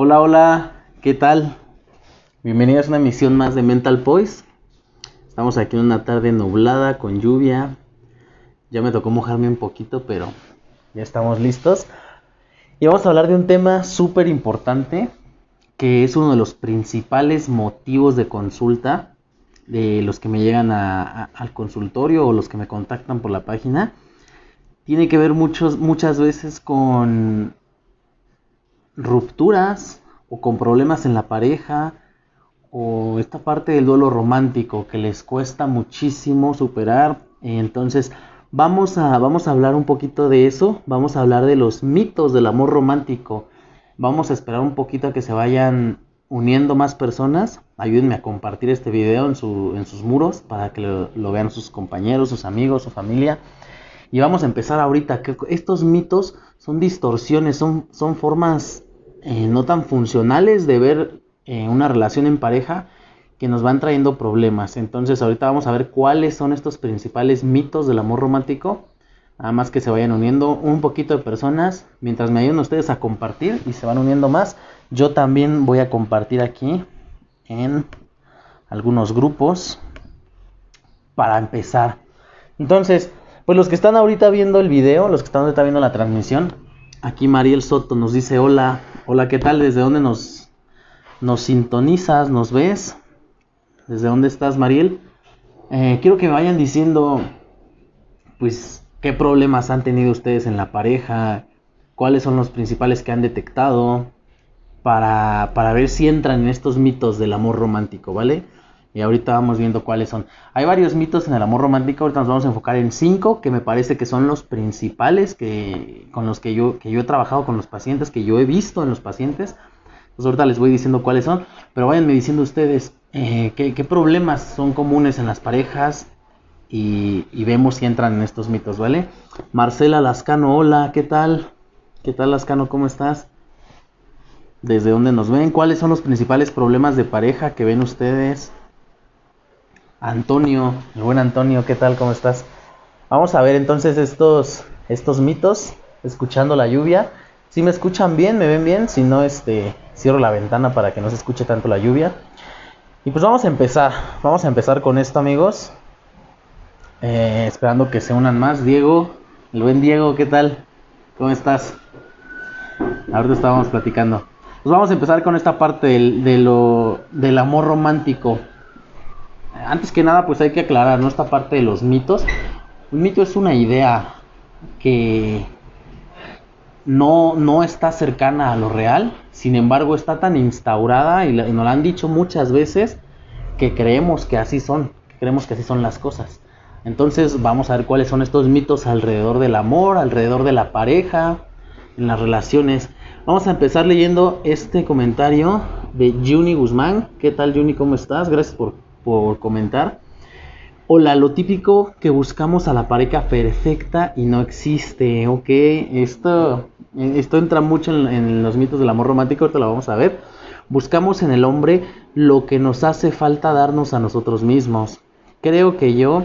Hola, hola, ¿qué tal? Bienvenidos a una emisión más de Mental Poise. Estamos aquí en una tarde nublada con lluvia. Ya me tocó mojarme un poquito, pero ya estamos listos. Y vamos a hablar de un tema súper importante, que es uno de los principales motivos de consulta de los que me llegan al consultorio o los que me contactan por la página. Tiene que ver muchos, muchas veces con rupturas o con problemas en la pareja o esta parte del duelo romántico que les cuesta muchísimo superar. Entonces vamos a, vamos a hablar un poquito de eso, vamos a hablar de los mitos del amor romántico. Vamos a esperar un poquito a que se vayan uniendo más personas. Ayúdenme a compartir este video en, su, en sus muros para que lo, vean sus compañeros, sus amigos, su familia. Y vamos a empezar ahorita. Que estos mitos son distorsiones, son, son formas eh, no tan funcionales de ver eh, una relación en pareja que nos van trayendo problemas. Entonces ahorita vamos a ver cuáles son estos principales mitos del amor romántico. Nada más que se vayan uniendo un poquito de personas. Mientras me ayuden ustedes a compartir y se van uniendo más, yo también voy a compartir aquí en algunos grupos para empezar. Entonces, pues los que están ahorita viendo el video, los que están ahorita viendo la transmisión, aquí Mariel Soto nos dice hola, Hola, ¿qué tal? ¿Desde dónde nos, nos sintonizas? ¿Nos ves? ¿Desde dónde estás, Mariel? Eh, quiero que me vayan diciendo, pues, qué problemas han tenido ustedes en la pareja, cuáles son los principales que han detectado, para, para ver si entran en estos mitos del amor romántico, ¿vale? Y ahorita vamos viendo cuáles son. Hay varios mitos en el amor romántico, ahorita nos vamos a enfocar en cinco que me parece que son los principales que, con los que yo, que yo he trabajado con los pacientes, que yo he visto en los pacientes. Pues ahorita les voy diciendo cuáles son, pero váyanme diciendo ustedes eh, qué, problemas son comunes en las parejas y, y, vemos si entran en estos mitos, ¿vale? Marcela Lascano, hola, ¿qué tal? ¿Qué tal Lascano? ¿Cómo estás? ¿Desde dónde nos ven? ¿Cuáles son los principales problemas de pareja que ven ustedes? Antonio, el buen Antonio, ¿qué tal? ¿Cómo estás? Vamos a ver entonces estos, estos mitos, escuchando la lluvia. Si me escuchan bien, me ven bien, si no, este, cierro la ventana para que no se escuche tanto la lluvia. Y pues vamos a empezar, vamos a empezar con esto amigos. Eh, esperando que se unan más. Diego, el buen Diego, ¿qué tal? ¿Cómo estás? Ahorita estábamos platicando. Pues vamos a empezar con esta parte del, de lo, del amor romántico antes que nada, pues hay que aclarar, ¿no? Esta parte de los mitos. Un mito es una idea que no, no está cercana a lo real, sin embargo está tan instaurada y, nos la han dicho muchas veces que creemos que así son, que creemos que así son las cosas. Entonces vamos a ver cuáles son estos mitos alrededor del amor, alrededor de la pareja, en las relaciones. Vamos a empezar leyendo este comentario de Juni Guzmán. ¿Qué tal Juni? ¿Cómo estás? Gracias por por comentar. Hola, lo típico que buscamos a la pareja perfecta y no existe, ok. Esto, esto entra mucho en, los mitos del amor romántico, ahorita lo vamos a ver. Buscamos en el hombre lo que nos hace falta darnos a nosotros mismos. Creo que yo,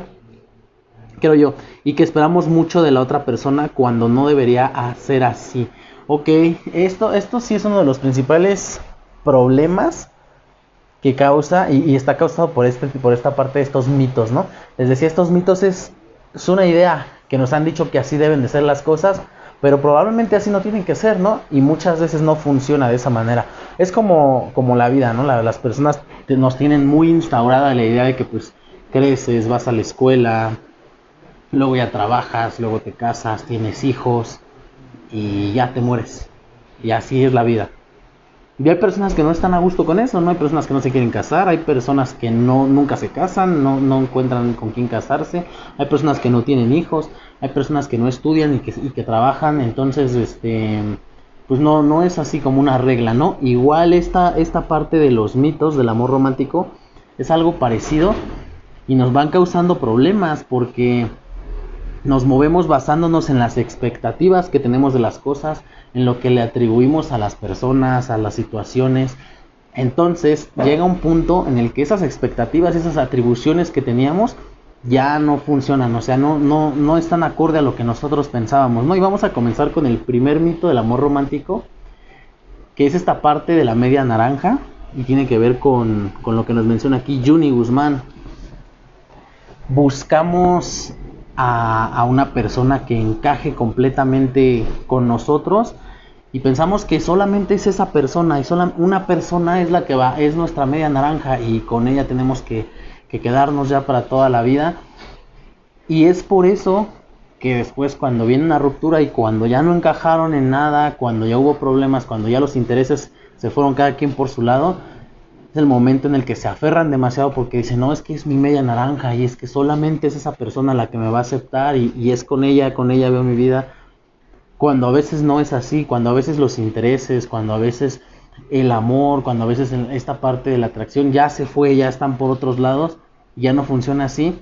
creo yo, y que esperamos mucho de la otra persona cuando no debería ser así. Ok, esto, esto sí es uno de los principales problemas que causa y, está causado por, este, por esta parte de estos mitos, ¿no? Les decía, estos mitos es, es una idea que nos han dicho que así deben de ser las cosas, pero probablemente así no tienen que ser, ¿no? Y muchas veces no funciona de esa manera. Es como, como la vida, ¿no? las personas nos tienen muy instaurada la idea de que pues creces, vas a la escuela, luego ya trabajas, luego te casas, tienes hijos y ya te mueres. Y así es la vida. Y hay personas que no están a gusto con eso, ¿no? Hay personas que no se quieren casar, hay personas que no nunca se casan, no, no encuentran con quién casarse, hay personas que no tienen hijos, hay personas que no estudian y que, y que trabajan, entonces, este, pues no, no es así como una regla, ¿no? Igual esta, esta parte de los mitos del amor romántico es algo parecido y nos van causando problemas porque nos movemos basándonos en las expectativas que tenemos de las cosas, en lo que le atribuimos a las personas, a las situaciones. Entonces llega un punto en el que esas expectativas, esas atribuciones que teníamos ya no funcionan, o sea, no, no, no están acorde a lo que nosotros pensábamos, ¿no? Y vamos a comenzar con el primer mito del amor romántico. que es esta parte de la media naranja y tiene que ver con, con lo que nos menciona aquí Juni Guzmán. Buscamos a, una persona que encaje completamente con nosotros y pensamos que solamente es esa persona y sola, una persona es la que va, es nuestra media naranja y con ella tenemos que, que quedarnos ya para toda la vida. Y es por eso que después cuando viene una ruptura y cuando ya no encajaron en nada, cuando ya hubo problemas, cuando ya los intereses se fueron cada quien por su lado, es el momento en el que se aferran demasiado porque dicen, no, es que es mi media naranja y es que solamente es esa persona la que me va a aceptar y, es con ella, con ella veo mi vida. Cuando a veces no es así, cuando a veces los intereses, cuando a veces el amor, cuando a veces esta parte de la atracción ya se fue, ya están por otros lados, ya no funciona así.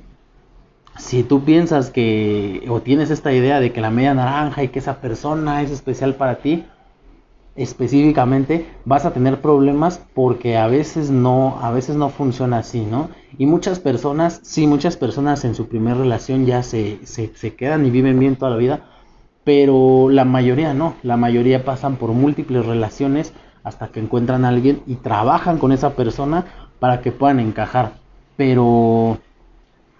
Si tú piensas que o tienes esta idea de que la media naranja y que esa persona es especial para ti, específicamente vas a tener problemas porque a veces no a veces no funciona así no y muchas personas sí muchas personas en su primera relación ya se, se, se, quedan y viven bien toda la vida pero la mayoría no. La mayoría pasan por múltiples relaciones hasta que encuentran a alguien y trabajan con esa persona para que puedan encajar. Pero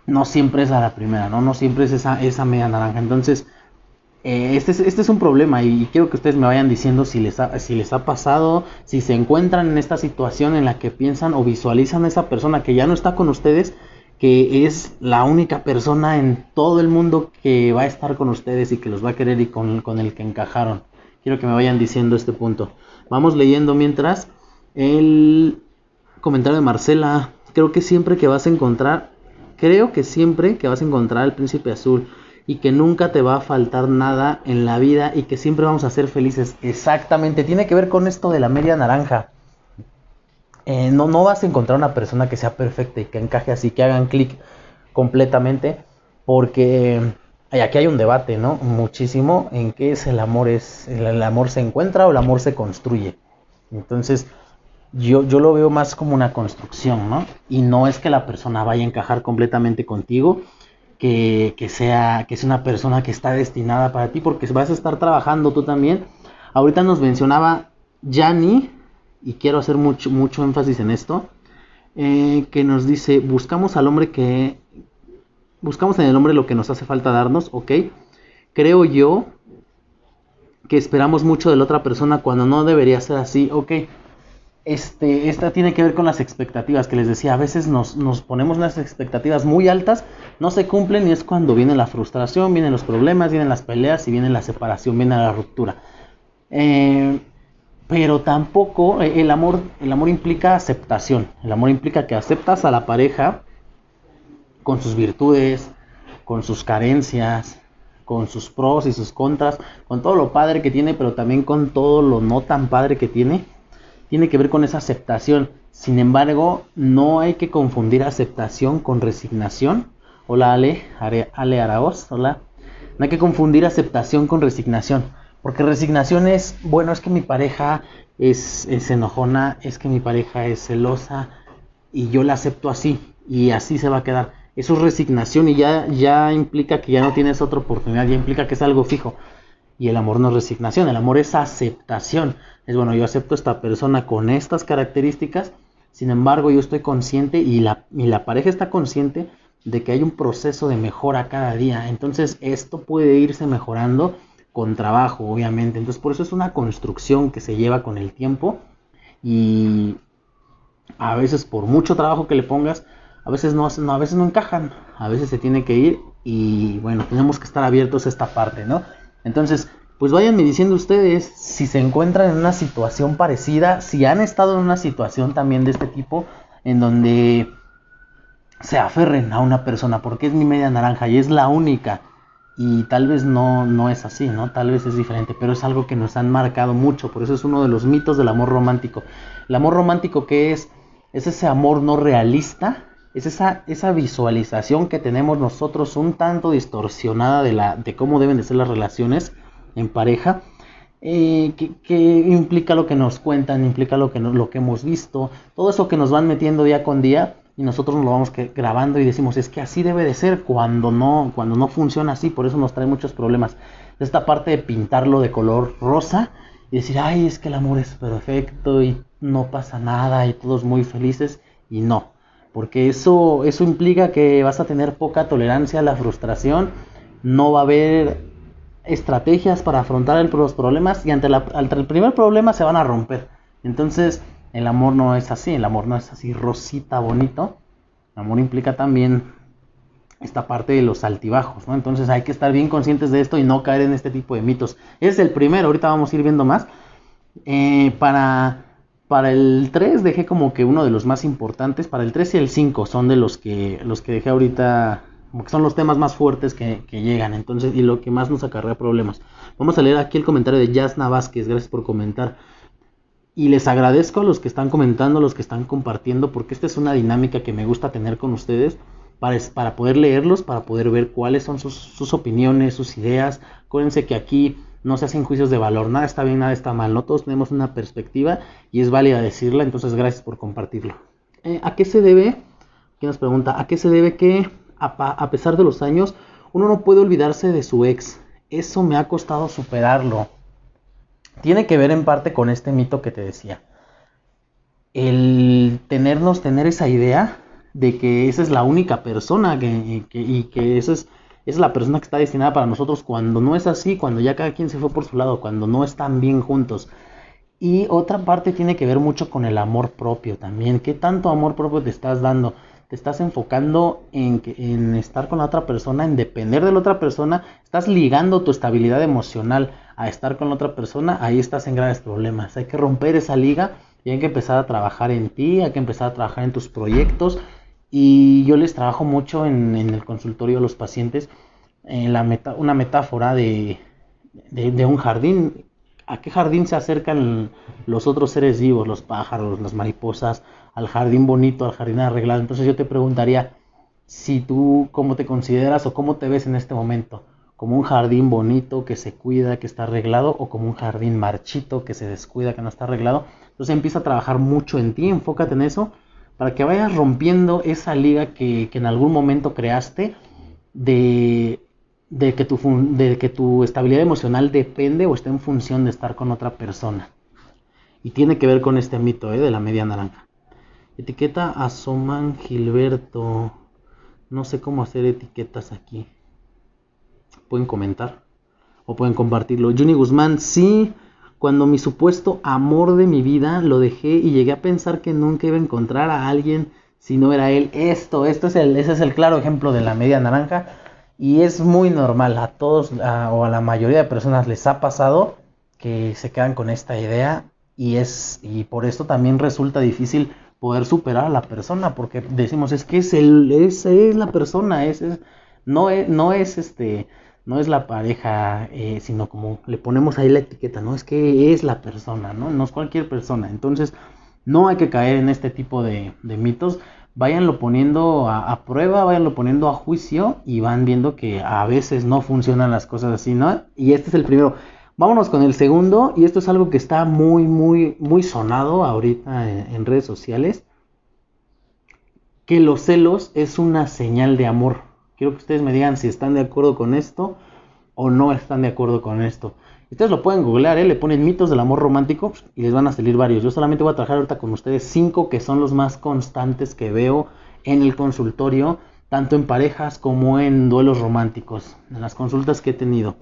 no siempre es a la primera no no siempre es esa esa media naranja. Entonces eh, este, es, este es un problema y quiero que ustedes me vayan diciendo si les, ha, pasado, si se encuentran en esta situación en la que piensan o visualizan a esa persona que ya no está con ustedes, que es la única persona en todo el mundo que va a estar con ustedes y que los va a querer y con el que encajaron. Quiero que me vayan diciendo este punto. Vamos leyendo mientras el comentario de Marcela. Creo que siempre que vas a encontrar, creo que siempre que vas a encontrar al príncipe azul y que nunca te va a faltar nada en la vida y que siempre vamos a ser felices. Exactamente, tiene que ver con esto de la media naranja. Eh, no, no vas a encontrar una persona que sea perfecta y que encaje así, que hagan clic completamente, porque aquí hay un debate, ¿no? Muchísimo en qué es el amor, es el, amor se encuentra o el amor se construye. Entonces, yo, yo lo veo más como una construcción, ¿no? Y no es que la persona vaya a encajar completamente contigo, que, sea, que es una persona que está destinada para ti, porque vas a estar trabajando tú también. Ahorita nos mencionaba Yanni, y quiero hacer mucho, mucho énfasis en esto, eh, que nos dice, buscamos al hombre que, buscamos en el hombre lo que nos hace falta darnos, ok. Creo yo que esperamos mucho de la otra persona cuando no debería ser así, ok este, esta tiene que ver con las expectativas que les decía. A veces nos, ponemos unas expectativas muy altas, no se cumplen y es cuando viene la frustración, vienen los problemas, vienen las peleas y viene la separación, viene la ruptura. Eh, pero tampoco eh, el amor, el amor implica aceptación. El amor implica que aceptas a la pareja con sus virtudes, con sus carencias, con sus pros y sus contras, con todo lo padre que tiene, pero también con todo lo no tan padre que tiene tiene que ver con esa aceptación. Sin embargo, no hay que confundir aceptación con resignación. Hola Ale, Ale Araoz, hola. No hay que confundir aceptación con resignación. Porque resignación es, bueno, es que mi pareja es, es enojona, es que mi pareja es celosa y yo la acepto así y así se va a quedar. Eso es resignación y ya, ya implica que ya no tienes otra oportunidad, ya implica que es algo fijo. Y el amor no es resignación, el amor es aceptación. Es bueno, yo acepto esta persona con estas características, sin embargo yo estoy consciente y la, y la pareja está consciente de que hay un proceso de mejora cada día. Entonces esto puede irse mejorando con trabajo, obviamente. Entonces por eso es una construcción que se lleva con el tiempo y a veces por mucho trabajo que le pongas, a veces no, no, a veces no encajan, a veces se tiene que ir y bueno, tenemos que estar abiertos a esta parte, ¿no? Entonces, pues váyanme diciendo ustedes si se encuentran en una situación parecida, si han estado en una situación también de este tipo, en donde se aferren a una persona, porque es mi media naranja y es la única. Y tal vez no, no es así, ¿no? Tal vez es diferente, pero es algo que nos han marcado mucho, por eso es uno de los mitos del amor romántico. El amor romántico que es, es ese amor no realista, es esa, esa visualización que tenemos nosotros un tanto distorsionada de, la, de cómo deben de ser las relaciones en pareja, eh, que, implica lo que nos cuentan, implica lo que, lo que hemos visto, todo eso que nos van metiendo día con día y nosotros nos lo vamos grabando y decimos es que así debe de ser cuando no, cuando no funciona así, por eso nos trae muchos problemas. Esta parte de pintarlo de color rosa y decir, ay, es que el amor es perfecto y no pasa nada y todos muy felices. Y no, porque eso, eso implica que vas a tener poca tolerancia a la frustración, no va a haber estrategias para afrontar los problemas y ante, ante el primer problema se van a romper. Entonces, el amor no es así, el amor no es así rosita, bonito. El amor implica también esta parte de los altibajos, ¿no? Entonces hay que estar bien conscientes de esto y no caer en este tipo de mitos. Es el primero, ahorita vamos a ir viendo más. Eh, para, para el 3 dejé como que uno de los más importantes, para el 3 y el 5 son de los que, los que dejé ahorita, como que son los temas más fuertes que, llegan, entonces, y lo que más nos acarrea problemas. Vamos a leer aquí el comentario de Jasna Vázquez, gracias por comentar. Y les agradezco a los que están comentando, a los que están compartiendo, porque esta es una dinámica que me gusta tener con ustedes para, para poder leerlos, para poder ver cuáles son sus, sus, opiniones, sus ideas. Acuérdense que aquí no se hacen juicios de valor, nada está bien, nada está mal, no todos tenemos una perspectiva y es válida decirla, entonces gracias por compartirlo. Eh, ¿A qué se debe? ¿Quién nos pregunta? ¿A qué se debe que a, pesar de los años uno no puede olvidarse de su ex? Eso me ha costado superarlo tiene que ver en parte con este mito que te decía. El tenernos, tener esa idea de que esa es la única persona que, y que esa es, es la persona que está destinada para nosotros cuando no es así, cuando ya cada quien se fue por su lado, cuando no están bien juntos. Y otra parte tiene que ver mucho con el amor propio también. ¿Qué tanto amor propio te estás dando? te estás enfocando en, en, estar con la otra persona, en depender de la otra persona, estás ligando tu estabilidad emocional a estar con la otra persona, ahí estás en graves problemas. Hay que romper esa liga y hay que empezar a trabajar en ti, hay que empezar a trabajar en tus proyectos. Y yo les trabajo mucho en, el consultorio a los pacientes en la meta, una metáfora de, de un jardín. ¿A qué jardín se acercan los otros seres vivos, los pájaros, las mariposas? al jardín bonito, al jardín arreglado. Entonces yo te preguntaría si tú cómo te consideras o cómo te ves en este momento, como un jardín bonito que se cuida, que está arreglado, o como un jardín marchito que se descuida, que no está arreglado. Entonces empieza a trabajar mucho en ti, enfócate en eso, para que vayas rompiendo esa liga que, en algún momento creaste de, que tu, estabilidad emocional depende o está en función de estar con otra persona. Y tiene que ver con este mito ¿eh? de la media naranja. Etiqueta a Gilberto. No sé cómo hacer etiquetas aquí. Pueden comentar o pueden compartirlo. Juni Guzmán, sí, cuando mi supuesto amor de mi vida lo dejé y llegué a pensar que nunca iba a encontrar a alguien si no era él. Esto, esto es el, ese es el claro ejemplo de la media naranja y es muy normal. A todos o a la mayoría de personas les ha pasado que se quedan con esta idea y es y por esto también resulta difícil poder superar a la persona, porque decimos, es que es, el, es, es la persona, es, no, es, no es este, no es la pareja, eh, sino como le ponemos ahí la etiqueta, no es que es la persona, ¿no? No es cualquier persona. Entonces, no hay que caer en este tipo de, mitos. Váyanlo poniendo a, prueba, váyanlo poniendo a juicio y van viendo que a veces no funcionan las cosas así, ¿no? Y este es el primero. Vámonos con el segundo, y esto es algo que está muy, muy, muy sonado ahorita en, redes sociales, que los celos es una señal de amor. Quiero que ustedes me digan si están de acuerdo con esto o no están de acuerdo con esto. Ustedes lo pueden googlear, ¿eh? le ponen mitos del amor romántico y les van a salir varios. Yo solamente voy a trabajar ahorita con ustedes cinco que son los más constantes que veo en el consultorio, tanto en parejas como en duelos románticos, en las consultas que he tenido.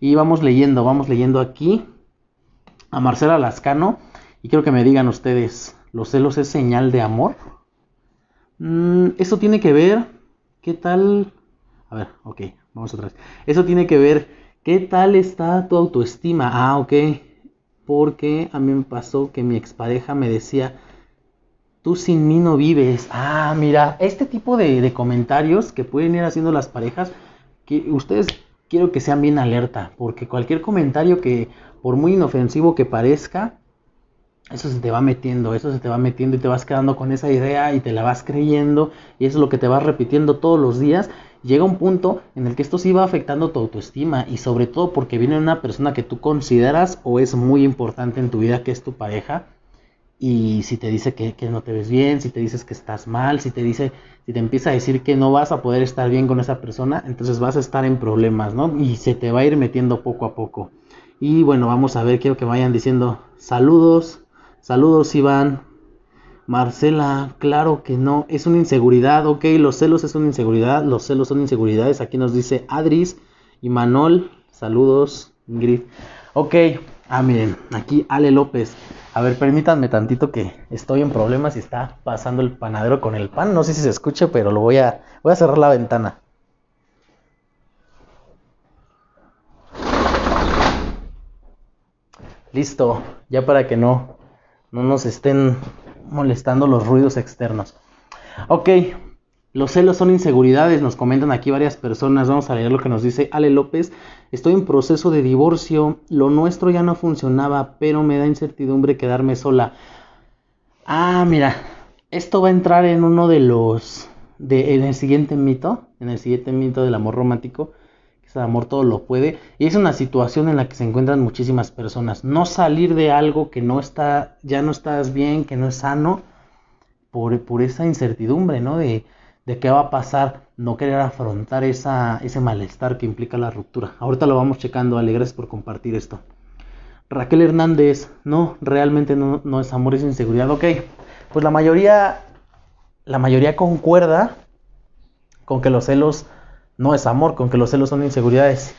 Y vamos leyendo, vamos leyendo aquí a Marcela Lascano. Y quiero que me digan ustedes, ¿los celos es señal de amor? Mm, eso tiene que ver, ¿qué tal? A ver, ok, vamos vez. Eso tiene que ver, ¿qué tal está tu autoestima? Ah, ok. Porque a mí me pasó que mi expareja me decía, tú sin mí no vives. Ah, mira, este tipo de, de comentarios que pueden ir haciendo las parejas, que ustedes quiero que sean bien alerta, porque cualquier comentario que, por muy inofensivo que parezca, eso se te va metiendo, eso se te va metiendo y te vas quedando con esa idea y te la vas creyendo y eso es lo que te vas repitiendo todos los días. Llega un punto en el que esto sí va afectando tu autoestima y sobre todo porque viene una persona que tú consideras o es muy importante en tu vida que es tu pareja y si te dice que, no te ves bien, si te dices que estás mal, si te dice, si te empieza a decir que no vas a poder estar bien con esa persona, entonces vas a estar en problemas, ¿no? Y se te va a ir metiendo poco a poco. Y bueno, vamos a ver, quiero que vayan diciendo saludos, saludos Iván, Marcela, claro que no, es una inseguridad, ok, los celos es una inseguridad, los celos son inseguridades, aquí nos dice Adris y Manol, saludos, Ingrid, ok, ah miren, aquí Ale López, a ver, permítanme tantito que estoy en problemas y está pasando el panadero con el pan, no sé si se escuche, pero lo voy a, voy a cerrar la ventana. Listo, ya para que no, no nos estén molestando los ruidos externos. Ok, los celos son inseguridades, nos comentan aquí varias personas. Vamos a leer lo que nos dice Ale López. Estoy en proceso de divorcio, lo nuestro ya no funcionaba, pero me da incertidumbre quedarme sola. Ah, mira, esto va a entrar en uno de los, en el siguiente mito, en el siguiente mito del amor romántico amor todo lo puede. Y es una situación en la que se encuentran muchísimas personas. No salir de algo que no está, ya no estás bien, que no es sano, por, por esa incertidumbre, ¿no? De, de, qué va a pasar, no querer afrontar esa, ese malestar que implica la ruptura. Ahorita lo vamos checando, alegres por compartir esto. Raquel Hernández, no, realmente no, no es amor, es inseguridad. Ok, pues la mayoría, la mayoría concuerda con que los celos no es amor, con que los celos son inseguridades.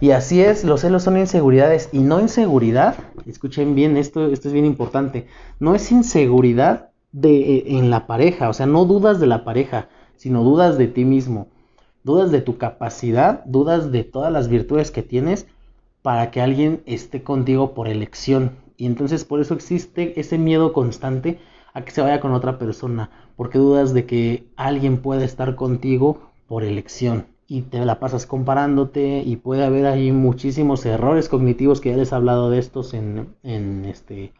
Y así es, los celos son inseguridades y no inseguridad, escuchen bien, esto, esto es bien importante, no es inseguridad de, eh, en la pareja, o sea, no dudas de la pareja, sino dudas de ti mismo, dudas de tu capacidad, dudas de todas las virtudes que tienes para que alguien esté contigo por elección. Y entonces por eso existe ese miedo constante a que se vaya con otra persona, porque dudas de que alguien pueda estar contigo por elección y te la pasas comparándote y puede haber ahí muchísimos errores cognitivos que ya les he hablado de estos en, en, este,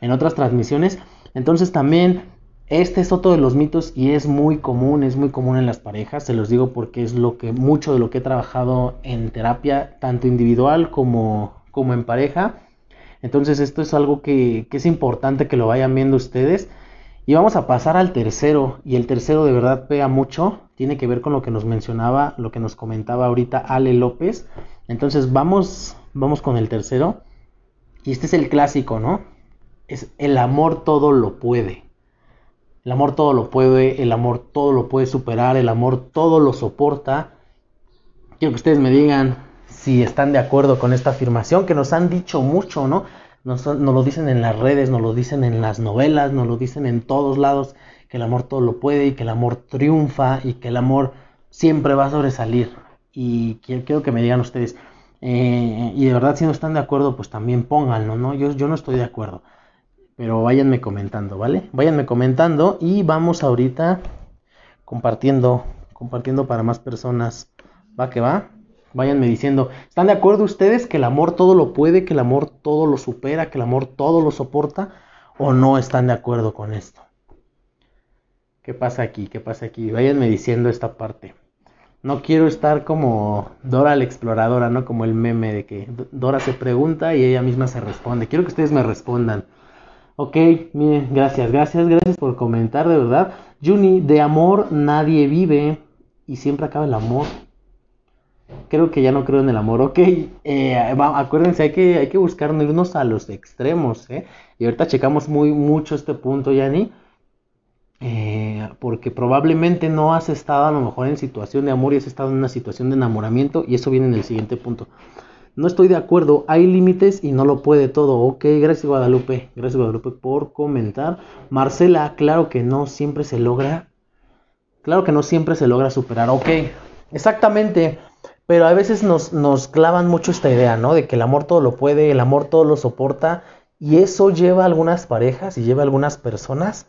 en otras transmisiones. Entonces también este es otro de los mitos y es muy común, es muy común en las parejas, se los digo porque es lo que mucho de lo que he trabajado en terapia, tanto individual como, como en pareja. Entonces esto es algo que, que es importante que lo vayan viendo ustedes. Y vamos a pasar al tercero, y el tercero de verdad pega mucho, tiene que ver con lo que nos mencionaba, lo que nos comentaba ahorita Ale López. Entonces vamos, vamos con el tercero, y este es el clásico, ¿no? Es el amor todo lo puede. El amor todo lo puede, el amor todo lo puede superar, el amor todo lo soporta. Quiero que ustedes me digan si están de acuerdo con esta afirmación que nos han dicho mucho, ¿no? Nos, lo dicen en las redes, nos lo dicen en las novelas, nos lo dicen en todos lados, que el amor todo lo puede y que el amor triunfa y que el amor siempre va a sobresalir. Y quiero, que me digan ustedes, eh, y de verdad si no están de acuerdo, pues también pónganlo, ¿no? Yo, yo no estoy de acuerdo. Pero váyanme comentando, ¿vale? Váyanme comentando y vamos ahorita compartiendo, compartiendo para más personas. Va que va. Váyanme diciendo, ¿están de acuerdo ustedes que el amor todo lo puede, que el amor todo lo supera, que el amor todo lo soporta? ¿O no están de acuerdo con esto? ¿Qué pasa aquí? ¿Qué pasa aquí? Váyanme diciendo esta parte. No quiero estar como Dora la exploradora, ¿no? Como el meme de que Dora se pregunta y ella misma se responde. Quiero que ustedes me respondan. Ok, miren, gracias, gracias, gracias por comentar, de verdad. Juni, de amor nadie vive y siempre acaba el amor creo que ya no creo en el amor. Ok, eh, acuérdense, hay que, hay que buscar irnos a los extremos. ¿eh? Y ahorita checamos muy mucho este punto, Yanni. Eh, porque probablemente no has estado a lo mejor en situación de amor y has estado en una situación de enamoramiento. Y eso viene en el siguiente punto. No estoy de acuerdo, hay límites y no lo puede todo. Ok, gracias Guadalupe, gracias Guadalupe por comentar. Marcela, claro que no siempre se logra. Claro que no siempre se logra superar. Ok, exactamente. Pero a veces nos, clavan mucho esta idea, ¿no? De que el amor todo lo puede, el amor todo lo soporta. Y eso lleva a algunas parejas y lleva a algunas personas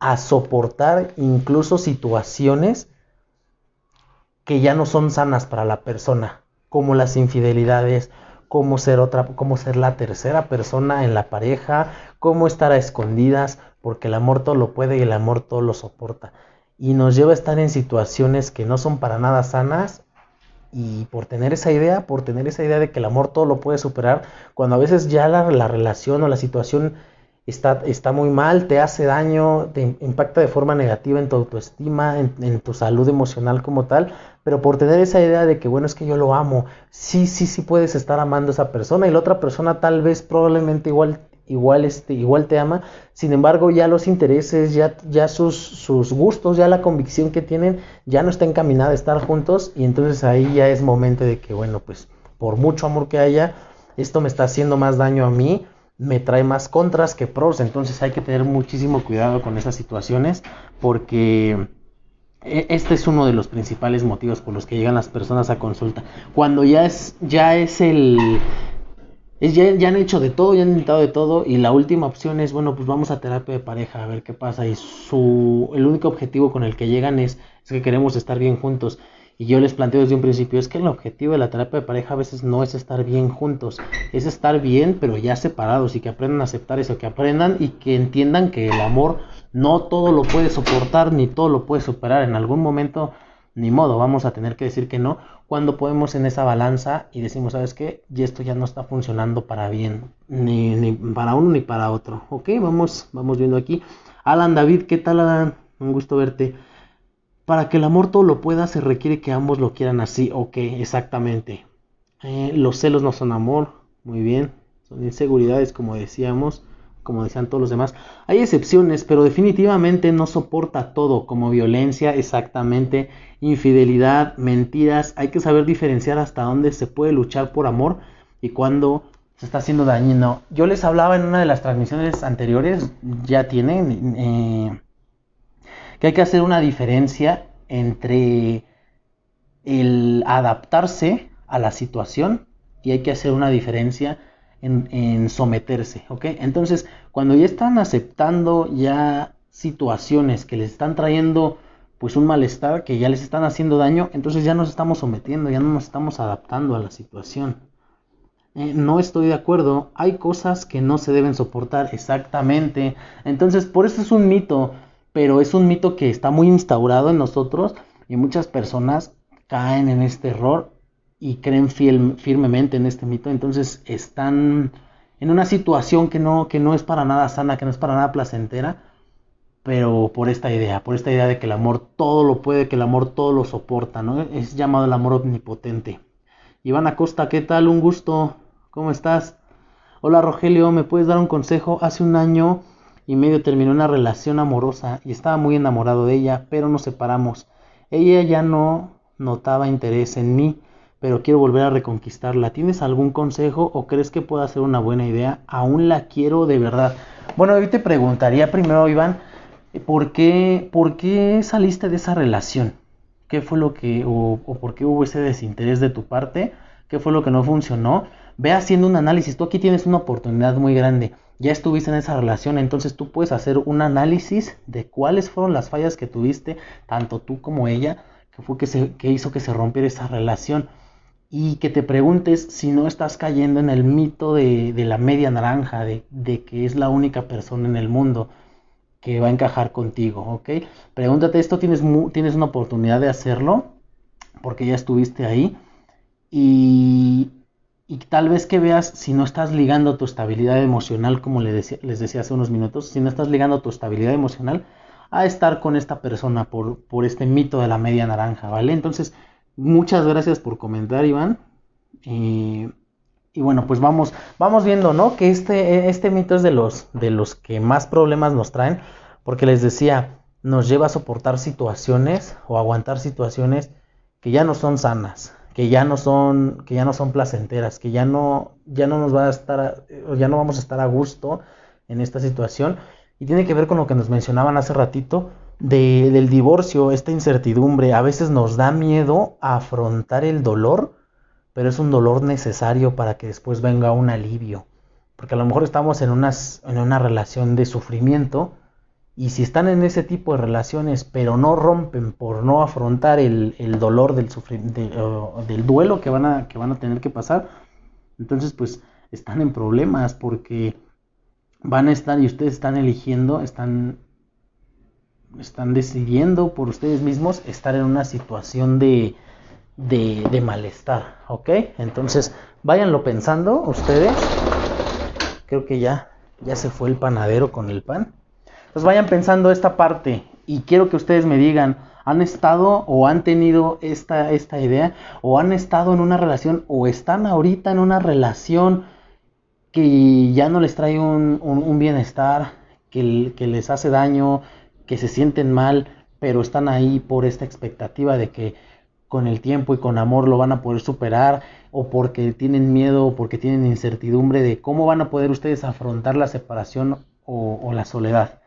a soportar incluso situaciones que ya no son sanas para la persona, como las infidelidades, como ser otra, como ser la tercera persona en la pareja, cómo estar a escondidas, porque el amor todo lo puede y el amor todo lo soporta. Y nos lleva a estar en situaciones que no son para nada sanas y por tener esa idea, por tener esa idea de que el amor todo lo puede superar, cuando a veces ya la, relación o la situación está, está muy mal, te hace daño, te impacta de forma negativa en tu autoestima, en, tu salud emocional como tal, pero por tener esa idea de que, bueno, es que yo lo amo, sí, sí, sí puedes estar amando a esa persona y la otra persona tal vez probablemente igual igual este igual te ama. Sin embargo ya los intereses ya ya sus sus gustos ya la convicción que tienen ya no está encaminada a estar juntos. Y entonces ahí ya es momento de que bueno pues por mucho amor que haya esto me está haciendo más daño a mí me trae más contras que pros, entonces hay que tener muchísimo cuidado con esas situaciones porque e, este es uno de los principales motivos por los que llegan las personas a consulta. Cuando ya es ya es el es ya, ya, han hecho de todo, ya han intentado de todo y la última opción es, bueno, pues vamos a terapia de pareja a ver qué pasa y su el único objetivo con el que llegan es, es que queremos estar bien juntos y yo les planteo desde un principio, es que el objetivo de la terapia de pareja a veces no es estar bien juntos, es estar bien pero ya separados y que aprendan a aceptar eso, que aprendan y que entiendan que el amor no todo lo puede soportar ni todo lo puede superar. En algún momento, ni modo, vamos a tener que decir que no cuando podemos en esa balanza y decimos, ¿sabes qué? Y esto ya no está funcionando para bien, ni, para uno ni para otro. Ok, vamos, vamos viendo aquí. Alan David, ¿qué tal Alan? Un gusto verte. Para que el amor todo lo pueda, se requiere que ambos lo quieran así. Ok, exactamente. Eh, los celos no son amor. Muy bien. Son inseguridades, como decíamos, como decían todos los demás. Hay excepciones, pero definitivamente no soporta todo, como violencia, exactamente, infidelidad, mentiras. Hay que saber diferenciar hasta dónde se puede luchar por amor y cuándo se está haciendo dañino. Yo les hablaba en una de las transmisiones anteriores, ya tienen, eh, que hay que hacer una diferencia entre el adaptarse a la situación y hay que hacer una diferencia en, someterse, ¿ok? Entonces, cuando ya están aceptando ya situaciones que les están trayendo pues un malestar, que ya les están haciendo daño, entonces ya nos estamos sometiendo, ya no nos estamos adaptando a la situación. Eh, no estoy de acuerdo, hay cosas que no se deben soportar exactamente, entonces por eso es un mito pero es un mito que está muy instaurado en nosotros y muchas personas caen en este error y creen firmemente en este mito, entonces están en una situación que no, que no es para nada sana, que no es para nada placentera, pero por esta idea, por esta idea de que el amor todo lo puede, que el amor todo lo soporta, ¿no? Es llamado el amor omnipotente. Iván Acosta, ¿qué tal? Un gusto, ¿cómo estás? Hola Rogelio, ¿me puedes dar un consejo? Hace un año y medio terminó una relación amorosa y estaba muy enamorado de ella, pero nos separamos. Ella ya no notaba interés en mí, pero quiero volver a reconquistarla. ¿Tienes algún consejo o crees que pueda ser una buena idea? Aún la quiero de verdad. Bueno, hoy te preguntaría primero, Iván, ¿por qué, por qué saliste de esa relación? ¿Qué fue lo que, o, o por qué hubo ese desinterés de tu parte? ¿Qué fue lo que no funcionó? Ve haciendo un análisis. Tú aquí tienes una oportunidad muy grande ya estuviste en esa relación, entonces tú puedes hacer un análisis de cuáles fueron las fallas que tuviste, tanto tú como ella, que fue que, se, que hizo que se rompiera esa relación. Y que te preguntes si no estás cayendo en el mito de, la media naranja, de, de, que es la única persona en el mundo que va a encajar contigo, ¿ok? Pregúntate esto, tienes, tienes una oportunidad de hacerlo, porque ya estuviste ahí. Y, y tal vez que veas si no estás ligando tu estabilidad emocional, como les decía, hace unos minutos, si no estás ligando tu estabilidad emocional a estar con esta persona por, por este mito de la media naranja, ¿vale? Entonces, muchas gracias por comentar, Iván. Y, bueno, pues vamos, vamos viendo, ¿no? Que este, este mito es de los, de los que más problemas nos traen, porque les decía, nos lleva a soportar situaciones o aguantar situaciones que ya no son sanas, que ya no son, que ya no son placenteras, que ya no, ya no nos va a estar, ya no vamos a estar a gusto en esta situación. Y tiene que ver con lo que nos mencionaban hace ratito del divorcio, esta incertidumbre. A veces nos da miedo a afrontar el dolor, pero es un dolor necesario para que después venga un alivio. Porque a lo mejor estamos en, unas, en una relación de sufrimiento y si están en ese tipo de relaciones, pero no rompen por no afrontar el, dolor del, del duelo que van, a, que van a tener que pasar, entonces pues están en problemas porque van a estar y ustedes están eligiendo, están, están decidiendo por ustedes mismos estar en una situación de, de, de malestar, ¿ok? Entonces váyanlo pensando ustedes, creo que ya Ya se fue el panadero con el pan. Pues vayan pensando esta parte y quiero que ustedes me digan, ¿han estado o han tenido esta, esta idea? ¿O han estado en una relación o están ahorita en una relación que ya no les trae un, bienestar, que, que les hace daño, que se sienten mal, pero están ahí por esta expectativa de que con el tiempo y con amor lo van a poder superar o porque tienen miedo o porque tienen incertidumbre de cómo van a poder ustedes afrontar la separación o, la soledad.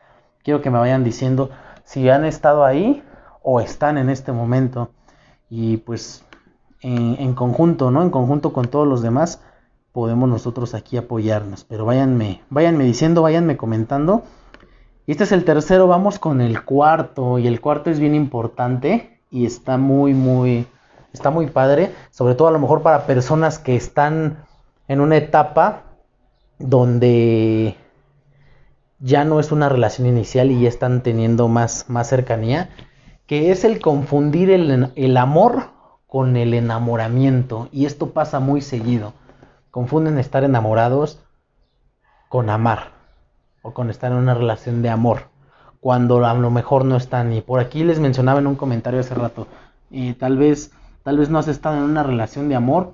Quiero que me vayan diciendo si han estado ahí o están en este momento y pues en, conjunto, ¿no? En conjunto con todos los demás podemos nosotros aquí apoyarnos. Pero váyanme, váyanme diciendo, váyanme comentando. Y este es el tercero, vamos con el cuarto y el cuarto es bien importante y está muy, muy, está muy padre, sobre todo a lo mejor para personas que están en una etapa donde ya no es una relación inicial y ya están teniendo más, más cercanía, que es el confundir el, el amor con el enamoramiento. Y esto pasa muy seguido. Confunden estar enamorados con amar o con estar en una relación de amor cuando a lo mejor no están. Y por aquí les mencionaba en un comentario hace rato, y tal vez, tal vez no has estado en una relación de amor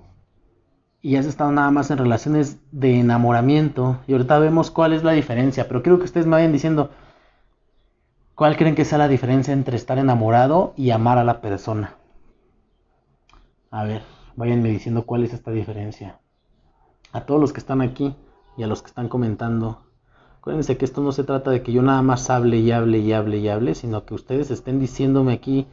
y has estado nada más en relaciones de enamoramiento. Y ahorita vemos cuál es la diferencia, pero quiero que ustedes me vayan diciendo cuál creen que sea la diferencia entre estar enamorado y amar a la persona. A ver, váyanme diciendo cuál es esta diferencia. A todos los que están aquí y a los que están comentando, Acuérdense que esto no se trata de que yo nada más hable y hable y hable y hable, sino que ustedes estén diciéndome aquí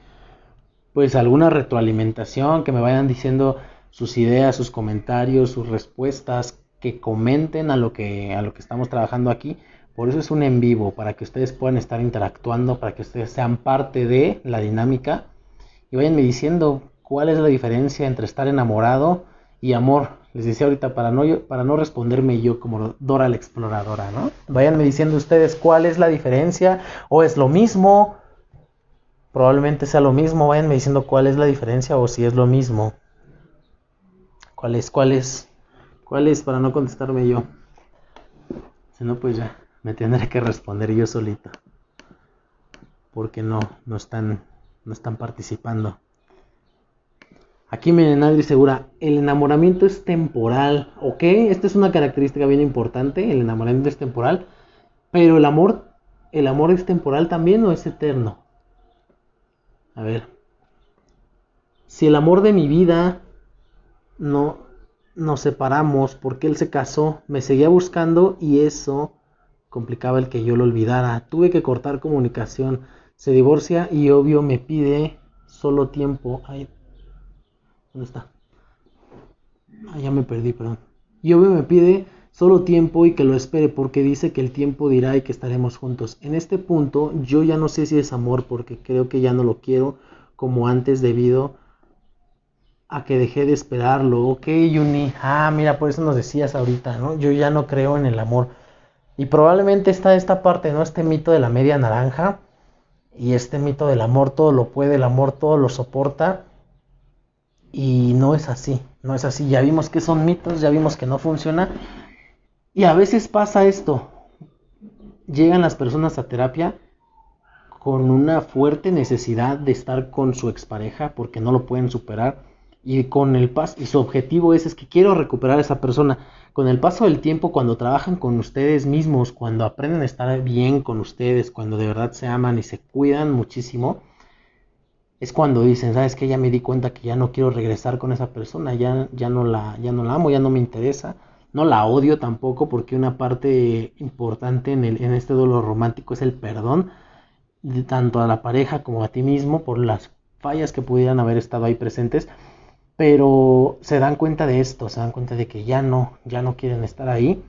pues alguna retroalimentación, que me vayan diciendo sus ideas, sus comentarios, sus respuestas, que comenten a lo que a lo que estamos trabajando aquí. Por eso es un en vivo, para que ustedes puedan estar interactuando, para que ustedes sean parte de la dinámica y vayanme diciendo cuál es la diferencia entre estar enamorado y amor. Les decía ahorita para no, para no responderme yo como Dora la exploradora, ¿no? Váyanme diciendo ustedes cuál es la diferencia o es lo mismo. Probablemente sea lo mismo. Váyanme diciendo cuál es la diferencia o si es lo mismo. ¿Cuál es? ¿Cuál es? ¿Cuál es? Para no contestarme yo. Si no, pues ya me tendré que responder yo solito. Porque no, no están, no están participando. Aquí miren, Adri Segura, el enamoramiento es temporal, ¿ok? Esta es una característica bien importante, el enamoramiento es temporal, pero el amor, ¿el amor es temporal también o es eterno? A ver, si el amor de mi vida no nos separamos porque él se casó, me seguía buscando y eso complicaba el que yo lo olvidara. Tuve que cortar comunicación, se divorcia y obvio me pide solo tiempo. Ay, ¿Dónde está? Ah, ya me perdí, perdón. Obvio me pide solo tiempo y que lo espere porque dice que el tiempo dirá y que estaremos juntos. En este punto yo ya no sé si es amor porque creo que ya no lo quiero como antes debido a que dejé de esperarlo. Ok, Yuni. Ah, mira, por eso nos decías ahorita, ¿no? Yo ya no creo en el amor. Y probablemente está esta parte, ¿no? Este mito de la media naranja y este mito del amor todo lo puede, el amor todo lo soporta. Y no es así, no es así. Ya vimos que son mitos, ya vimos que no funciona. Y a veces pasa esto. Llegan las personas a terapia con una fuerte necesidad de estar con su expareja porque no lo pueden superar y con el paso y su objetivo es es que quiero recuperar a esa persona con el paso del tiempo cuando trabajan con ustedes mismos cuando aprenden a estar bien con ustedes cuando de verdad se aman y se cuidan muchísimo es cuando dicen, sabes que ya me di cuenta que ya no quiero regresar con esa persona, ya, ya, no la, ya no la amo, ya no me interesa, no la odio tampoco, porque una parte importante en, el, en este dolor romántico es el perdón, tanto a la pareja como a ti mismo por las fallas que pudieran haber estado ahí presentes, pero se dan cuenta de esto, se dan cuenta de que ya no, ya no quieren estar ahí.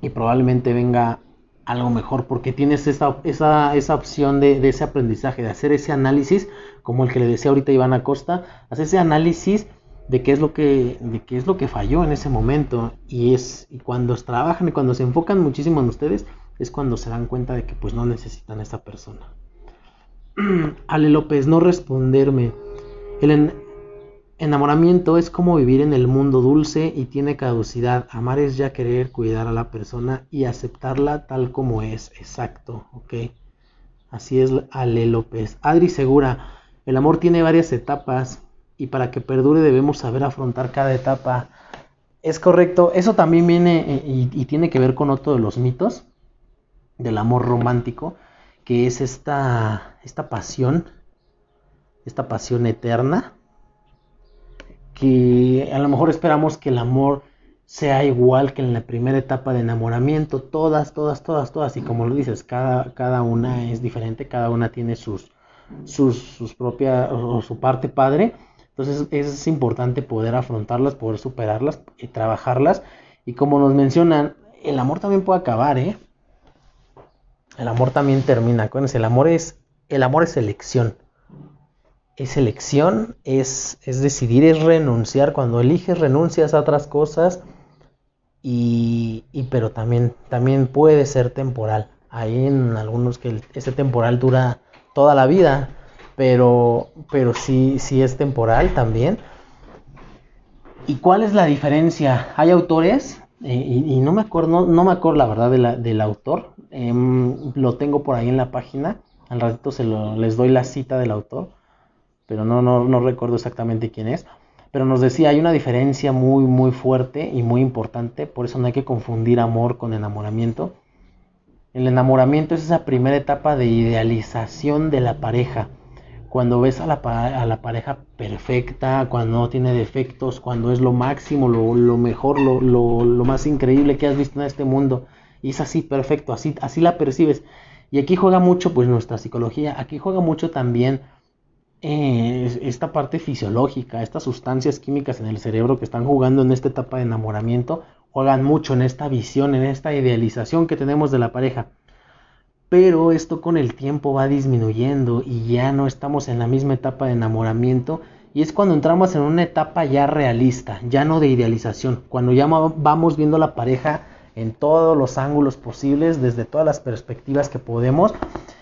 Y probablemente venga algo mejor porque tienes esa, esa, esa opción de, ese aprendizaje, de hacer ese análisis, como el que le decía ahorita Iván Acosta, hacer ese análisis de qué es lo que, de qué es lo que falló en ese momento. Y es y cuando trabajan y cuando se enfocan muchísimo en ustedes, es cuando se dan cuenta de que pues no necesitan a esa persona. Ale López, no responderme. El, Enamoramiento es como vivir en el mundo dulce y tiene caducidad. Amar es ya querer cuidar a la persona y aceptarla tal como es. Exacto, ok. Así es Ale López. Adri Segura, el amor tiene varias etapas y para que perdure debemos saber afrontar cada etapa. Es correcto, eso también viene eh, y, y tiene que ver con otro de los mitos del amor romántico, que es esta, esta pasión, esta pasión eterna que a lo mejor esperamos que el amor sea igual que en la primera etapa de enamoramiento, todas, todas, todas, todas, y como lo dices, cada, cada una es diferente, cada una tiene sus, sus, sus propias, o su parte padre, entonces es importante poder afrontarlas, poder superarlas y trabajarlas, y como nos mencionan, el amor también puede acabar, ¿eh? El amor también termina, acuérdense, el amor es, el amor es elección, es elección, es, es decidir, es renunciar. Cuando eliges, renuncias a otras cosas. Y, pero también, también puede ser temporal. Hay en algunos que ese temporal dura toda la vida, pero, pero sí, sí es temporal también. ¿Y cuál es la diferencia? Hay autores, eh, y, no me acuerdo, no, me acuerdo la verdad del autor, em, lo tengo por ahí en la página, al ratito se lo, les doy la cita del autor pero no, no, no recuerdo exactamente quién es. Pero nos decía, hay una diferencia muy, muy fuerte y muy importante, por eso no hay que confundir amor con enamoramiento. El enamoramiento es esa primera etapa de idealización de la pareja. Cuando ves a la, a la pareja perfecta, cuando no tiene defectos, cuando es lo máximo, lo, lo mejor, lo, lo, lo, más increíble que has visto en este mundo. Y es así, perfecto, así, así la percibes. Y aquí juega mucho pues nuestra psicología, aquí juega mucho también eh, esta parte fisiológica, estas sustancias químicas en el cerebro que están jugando en esta etapa de enamoramiento, juegan mucho en esta visión, en esta idealización que tenemos de la pareja. Pero esto con el tiempo va disminuyendo y ya no estamos en la misma etapa de enamoramiento y es cuando entramos en una etapa ya realista, ya no de idealización, cuando ya vamos viendo la pareja en todos los ángulos posibles, desde todas las perspectivas que podemos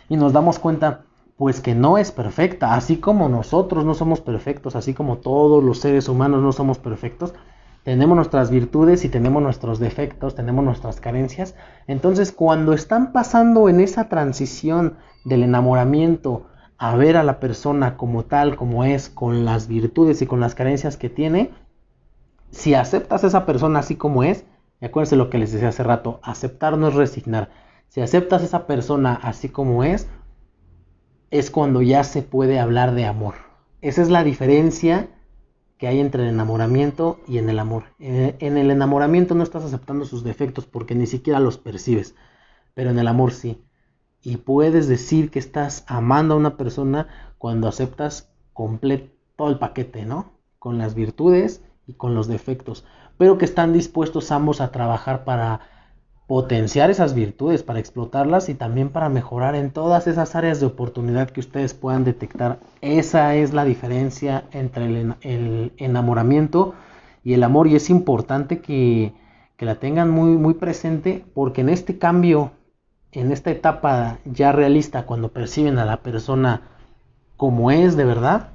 y nos damos cuenta, pues que no es perfecta, así como nosotros no somos perfectos, así como todos los seres humanos no somos perfectos, tenemos nuestras virtudes y tenemos nuestros defectos, tenemos nuestras carencias. Entonces, cuando están pasando en esa transición del enamoramiento a ver a la persona como tal, como es, con las virtudes y con las carencias que tiene, si aceptas a esa persona así como es, y acuérdense lo que les decía hace rato, aceptar no es resignar. Si aceptas a esa persona así como es, es cuando ya se puede hablar de amor. Esa es la diferencia que hay entre el enamoramiento y en el amor. En el enamoramiento no estás aceptando sus defectos porque ni siquiera los percibes, pero en el amor sí. Y puedes decir que estás amando a una persona cuando aceptas completo todo el paquete, ¿no? Con las virtudes y con los defectos, pero que están dispuestos ambos a trabajar para potenciar esas virtudes, para explotarlas y también para mejorar en todas esas áreas de oportunidad que ustedes puedan detectar. Esa es la diferencia entre el, enamoramiento y el amor y es importante que, que, la tengan muy, muy presente porque en este cambio, en esta etapa ya realista, cuando perciben a la persona como es de verdad,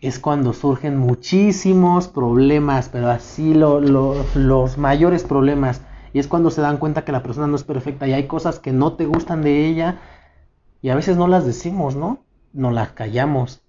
es cuando surgen muchísimos problemas, pero así los mayores problemas y es cuando se dan cuenta que la persona no es perfecta y hay cosas que no te gustan de ella y a veces no las decimos, ¿no? No las callamos,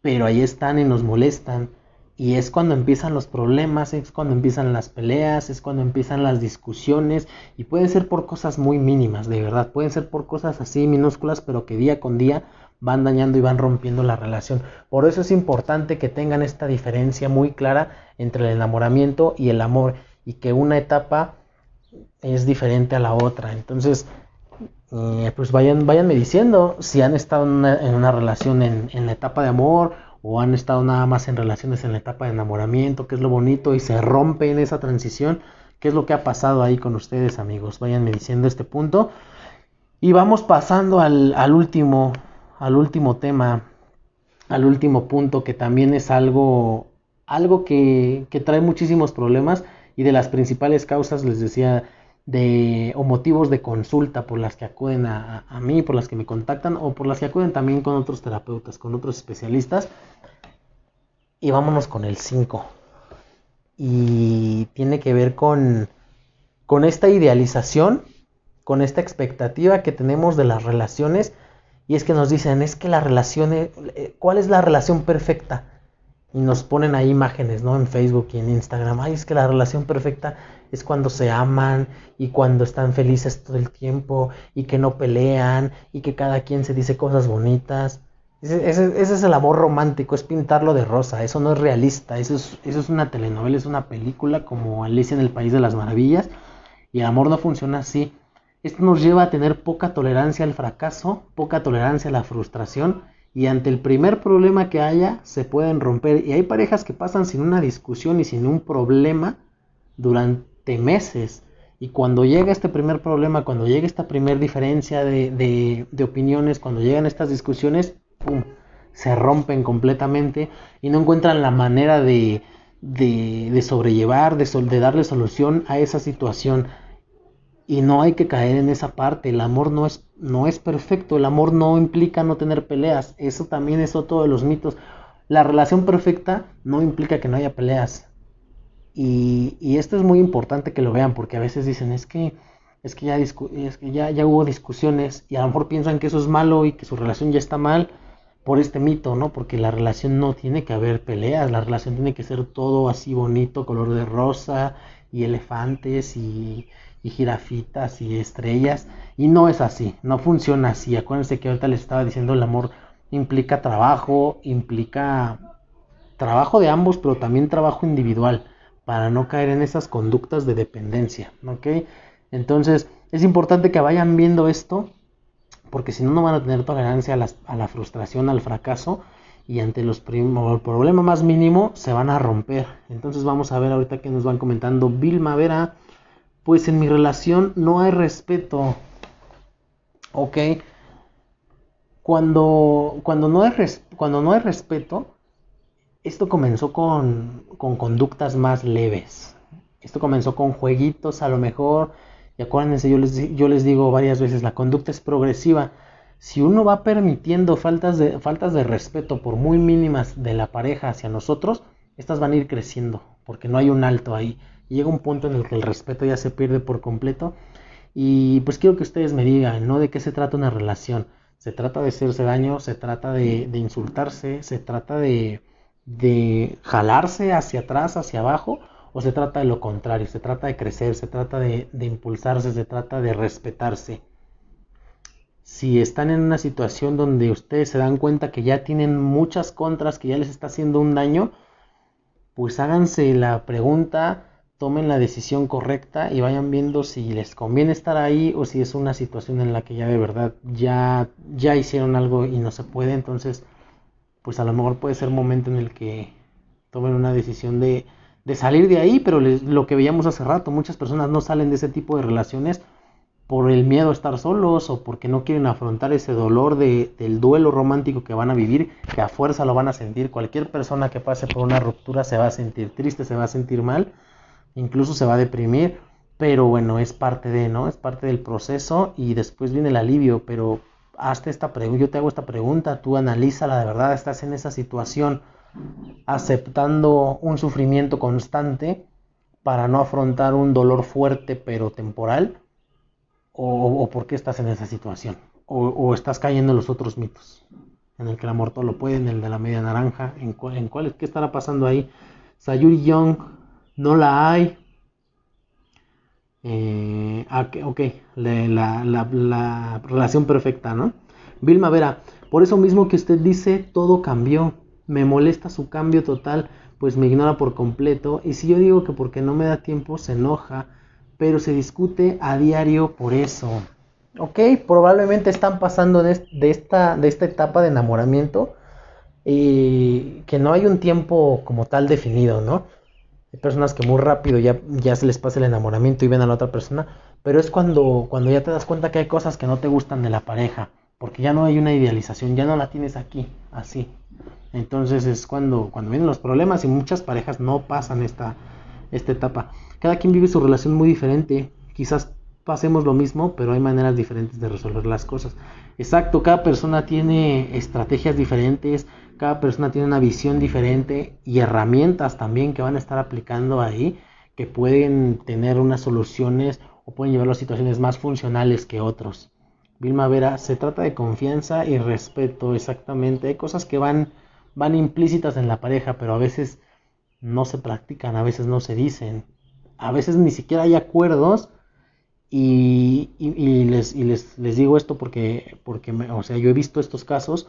pero ahí están y nos molestan. Y es cuando empiezan los problemas, es cuando empiezan las peleas, es cuando empiezan las discusiones y pueden ser por cosas muy mínimas, de verdad, pueden ser por cosas así minúsculas, pero que día con día van dañando y van rompiendo la relación. Por eso es importante que tengan esta diferencia muy clara entre el enamoramiento y el amor y que una etapa es diferente a la otra. Entonces, eh, pues vayan, váyanme diciendo si han estado en una, relación en, la etapa de amor o han estado nada más en relaciones en la etapa de enamoramiento, qué es lo bonito y se rompe en esa transición, qué es lo que ha pasado ahí con ustedes amigos. Váyanme diciendo este punto. Y vamos pasando al, al último, al último tema, al último punto que también es algo, algo que, que trae muchísimos problemas y de las principales causas, les decía, de, o motivos de consulta por las que acuden a, a, mí, por las que me contactan o por las que acuden también con otros terapeutas, con otros especialistas, Y vámonos con el 5. Y tiene que ver con, con esta idealización, con esta expectativa que tenemos de las relaciones. Y es que nos dicen, es que la relación, eh, ¿cuál es la relación perfecta? Y nos ponen ahí imágenes, ¿no? En Facebook y en Instagram. Ay, es que la relación perfecta es cuando se aman y cuando están felices todo el tiempo y que no pelean y que cada quien se dice cosas bonitas. Ese, es el amor romántico, es pintarlo de rosa, eso no es realista, eso es, eso es una telenovela, es una película como Alicia en el País de las Maravillas y el amor no funciona así. Esto nos lleva a tener poca tolerancia al fracaso, poca tolerancia a la frustración y ante el primer problema que haya se pueden romper. Y hay parejas que pasan sin una discusión y sin un problema durante meses. Y cuando llega este primer problema, cuando llega esta primera diferencia de, de opiniones, cuando llegan estas discusiones, se rompen completamente y no encuentran la manera de, de, sobrellevar, de, de darle solución a esa situación. Y no hay que caer en esa parte. El amor no es, no es perfecto. El amor no implica no tener peleas. Eso también es otro de los mitos. La relación perfecta no implica que no haya peleas. Y, y esto es muy importante que lo vean porque a veces dicen es que es que ya, es que ya, ya hubo discusiones y a lo mejor piensan que eso es malo y que su relación ya está mal por este mito, ¿no? Porque la relación no tiene que haber peleas, la relación tiene que ser todo así bonito, color de rosa y elefantes y, y jirafitas y estrellas. Y no es así, no funciona así. Acuérdense que ahorita les estaba diciendo el amor implica trabajo, implica trabajo de ambos, pero también trabajo individual para no caer en esas conductas de dependencia, ¿ok? Entonces es importante que vayan viendo esto porque si no, no van a tener tolerancia a, la frustración, al fracaso, y ante los el problema más mínimo se van a romper. Entonces vamos a ver ahorita que nos van comentando Vilma Vera, pues en mi relación no hay respeto. Ok. Cuando, cuando, no, hay cuando no hay respeto, esto comenzó con, con conductas más leves. Esto comenzó con jueguitos a lo mejor y acuérdense, yo les, yo les digo varias veces, la conducta es progresiva. Si uno va permitiendo faltas de, faltas de respeto, por muy mínimas, de la pareja hacia nosotros, estas van a ir creciendo, porque no hay un alto ahí. Llega un punto en el que el respeto ya se pierde por completo. Y pues quiero que ustedes me digan, ¿no? ¿De qué se trata una relación? Se trata de hacerse daño, se trata de, de insultarse, se trata de, de jalarse hacia atrás, hacia abajo, o se trata de lo contrario, se trata de crecer, se trata de, impulsarse, se trata de respetarse. Si están en una situación donde ustedes se dan cuenta que ya tienen muchas contras, que ya les está haciendo un daño, pues háganse la pregunta, tomen la decisión correcta y vayan viendo si les conviene estar ahí o si es una situación en la que ya de verdad ya, ya hicieron algo y no se puede. Entonces, pues a lo mejor puede ser momento en el que tomen una decisión de de salir de ahí, pero lo que veíamos hace rato, muchas personas no salen de ese tipo de relaciones por el miedo a estar solos o porque no quieren afrontar ese dolor de, del duelo romántico que van a vivir, que a fuerza lo van a sentir. Cualquier persona que pase por una ruptura se va a sentir triste, se va a sentir mal, incluso se va a deprimir, pero bueno, es parte de, ¿no? Es parte del proceso y después viene el alivio, pero hazte esta pregunta, yo te hago esta pregunta, tú analízala de verdad, estás en esa situación aceptando un sufrimiento constante para no afrontar un dolor fuerte pero temporal? ¿O, por qué estás en esa situación? O, estás cayendo en los otros mitos? En el que el amor todo lo puede, en el de la media naranja, ¿en, cuál, en cuál, qué estará pasando ahí? Sayuri Young, no la hay. Eh, ah, ok, la, la relación perfecta, ¿no? Vilma Vera, por eso mismo que usted dice, todo cambió me molesta su cambio total, pues me ignora por completo. Y si yo digo que porque no me da tiempo, se enoja, pero se discute a diario por eso. Ok, probablemente están pasando de, esta, de esta etapa de enamoramiento y que no hay un tiempo como tal definido, ¿no? Hay personas que muy rápido ya, ya se les pasa el enamoramiento y ven a la otra persona, pero es cuando, cuando ya te das cuenta que hay cosas que no te gustan de la pareja, porque ya no hay una idealización, ya no la tienes aquí, así. Entonces es cuando, cuando vienen los problemas y muchas parejas no pasan esta, esta etapa. Cada quien vive su relación muy diferente. Quizás hacemos lo mismo, pero hay maneras diferentes de resolver las cosas. Exacto, cada persona tiene estrategias diferentes, cada persona tiene una visión diferente y herramientas también que van a estar aplicando ahí, que pueden tener unas soluciones o pueden llevarlo a situaciones más funcionales que otros. Vilma Vera, se trata de confianza y respeto, exactamente. Hay cosas que van, van implícitas en la pareja, pero a veces no se practican, a veces no se dicen, a veces ni siquiera hay acuerdos. Y, les, les, digo esto porque, porque o sea, yo he visto estos casos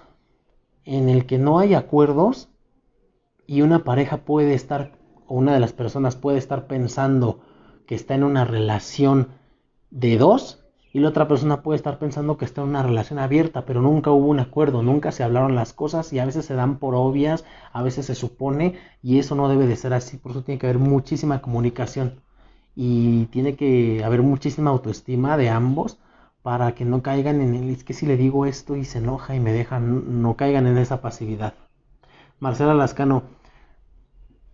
en el que no hay acuerdos y una pareja puede estar, o una de las personas puede estar pensando que está en una relación de dos y la otra persona puede estar pensando que está en una relación abierta, pero nunca hubo un acuerdo, nunca se hablaron las cosas y a veces se dan por obvias, a veces se supone y eso no debe de ser así, por eso tiene que haber muchísima comunicación. Y tiene que haber muchísima autoestima de ambos para que no caigan en el, es que si le digo esto y se enoja y me deja, no, caigan en esa pasividad. Marcela Lascano,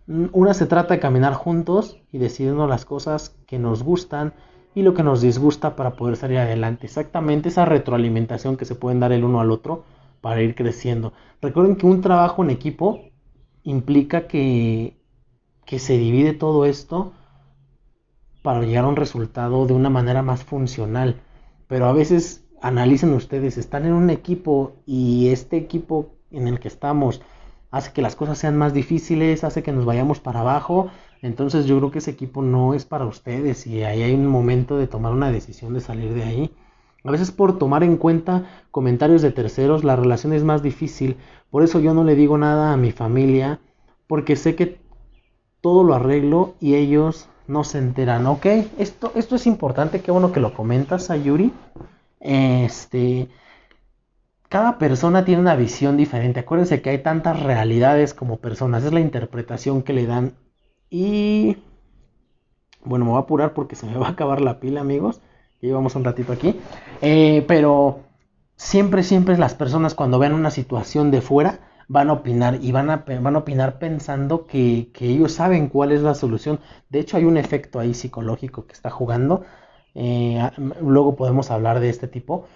una se trata de caminar juntos y decidiendo las cosas que nos gustan y lo que nos disgusta para poder salir adelante. Exactamente esa retroalimentación que se pueden dar el uno al otro para ir creciendo. Recuerden que un trabajo en equipo implica que, que se divide todo esto para llegar a un resultado de una manera más funcional. Pero a veces analicen ustedes, están en un equipo y este equipo en el que estamos hace que las cosas sean más difíciles, hace que nos vayamos para abajo. Entonces yo creo que ese equipo no es para ustedes y ahí hay un momento de tomar una decisión de salir de ahí. A veces por tomar en cuenta comentarios de terceros la relación es más difícil. Por eso yo no le digo nada a mi familia porque sé que todo lo arreglo y ellos no se enteran, ¿ok? Esto, esto es importante, qué bueno que lo comentas, Ayuri. Este, cada persona tiene una visión diferente. Acuérdense que hay tantas realidades como personas, es la interpretación que le dan. Y bueno, me voy a apurar porque se me va a acabar la pila, amigos. Llevamos un ratito aquí. Eh, pero siempre, siempre las personas cuando vean una situación de fuera, van a opinar y van a, van a opinar pensando que, ellos saben cuál es la solución. De hecho, hay un efecto ahí psicológico que está jugando. Eh, luego podemos hablar de este tipo.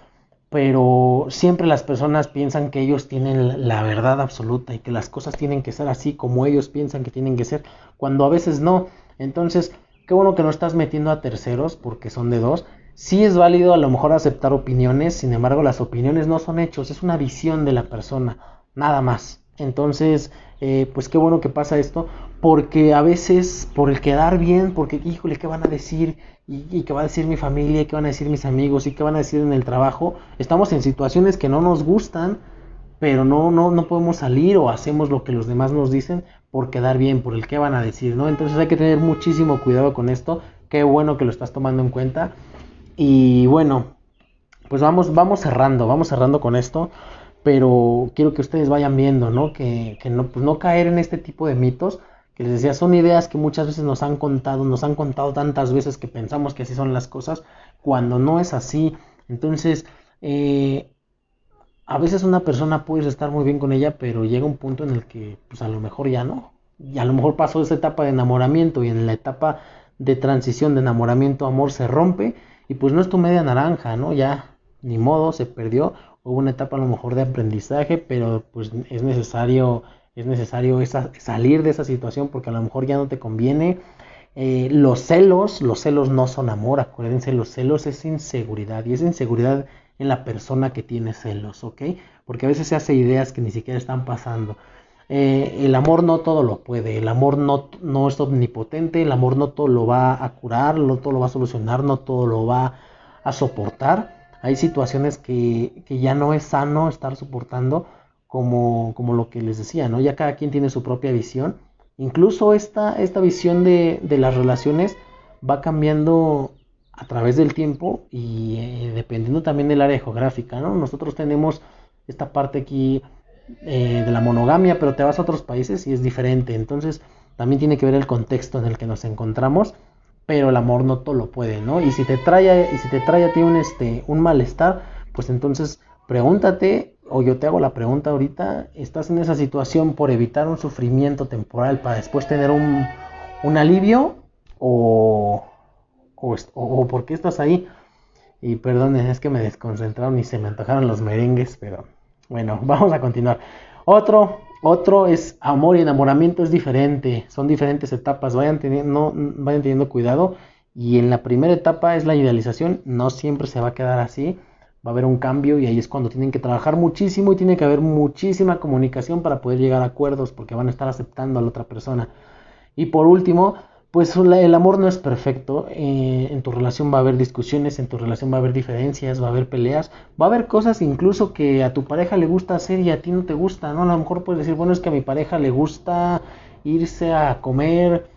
Pero siempre las personas piensan que ellos tienen la verdad absoluta y que las cosas tienen que ser así como ellos piensan que tienen que ser, cuando a veces no. Entonces, qué bueno que no estás metiendo a terceros porque son de dos. Sí es válido a lo mejor aceptar opiniones, sin embargo las opiniones no son hechos, es una visión de la persona nada más. Entonces, eh, pues qué bueno que pasa esto, porque a veces por el quedar bien, porque híjole, ¿qué van a decir? Y, qué va a decir mi familia, qué van a decir mis amigos, y qué van a decir en el trabajo. Estamos en situaciones que no nos gustan, pero no, no, no podemos salir o hacemos lo que los demás nos dicen por quedar bien, por el qué van a decir, ¿no? Entonces hay que tener muchísimo cuidado con esto. Qué bueno que lo estás tomando en cuenta. Y bueno, pues vamos, vamos cerrando, vamos cerrando con esto pero quiero que ustedes vayan viendo, ¿no? Que, no, pues no caer en este tipo de mitos, que les decía, son ideas que muchas veces nos han contado, nos han contado tantas veces que pensamos que así son las cosas, cuando no es así. Entonces, eh, a veces una persona puede estar muy bien con ella, pero llega un punto en el que, pues a lo mejor ya no. Y a lo mejor pasó esa etapa de enamoramiento y en la etapa de transición de enamoramiento amor se rompe y pues no es tu media naranja, ¿no? Ya ni modo, se perdió hubo una etapa a lo mejor de aprendizaje, pero pues es necesario, es necesario salir de esa situación porque a lo mejor ya no te conviene. Eh, los celos, los celos no son amor, acuérdense, los celos es inseguridad y es inseguridad en la persona que tiene celos, ¿ok? Porque a veces se hace ideas que ni siquiera están pasando. Eh, el amor no todo lo puede, el amor no, no es omnipotente, el amor no todo lo va a curar, no todo lo va a solucionar, no todo lo va a soportar hay situaciones que, ya no es sano estar soportando como, lo que les decía, ¿no? Ya cada quien tiene su propia visión. Incluso esta, esta visión de, las relaciones va cambiando a través del tiempo y eh, dependiendo también del área geográfica, ¿no? Nosotros tenemos esta parte aquí eh, de la monogamia, pero te vas a otros países y es diferente. Entonces, también tiene que ver el contexto en el que nos encontramos pero el amor no todo lo puede, ¿no? Y si te trae, y si te trae a ti un, este, un malestar, pues entonces pregúntate, o yo te hago la pregunta ahorita, ¿estás en esa situación por evitar un sufrimiento temporal para después tener un, un alivio? O, o, o, por qué estás ahí? Y perdonen, es que me desconcentraron y se me antojaron los merengues, pero bueno, vamos a continuar. Otro, otro es amor y enamoramiento es diferente, son diferentes etapas, vayan teniendo, vayan teniendo cuidado. Y en la primera etapa es la idealización, no siempre se va a quedar así, va a haber un cambio y ahí es cuando tienen que trabajar muchísimo y tiene que haber muchísima comunicación para poder llegar a acuerdos porque van a estar aceptando a la otra persona. Y por último, pues el amor no es perfecto, eh, en tu relación va a haber discusiones, en tu relación va a haber diferencias, va a haber peleas, va a haber cosas incluso que a tu pareja le gusta hacer y a ti no te gusta, ¿no? A lo mejor puedes decir, bueno, es que a mi pareja le gusta irse a comer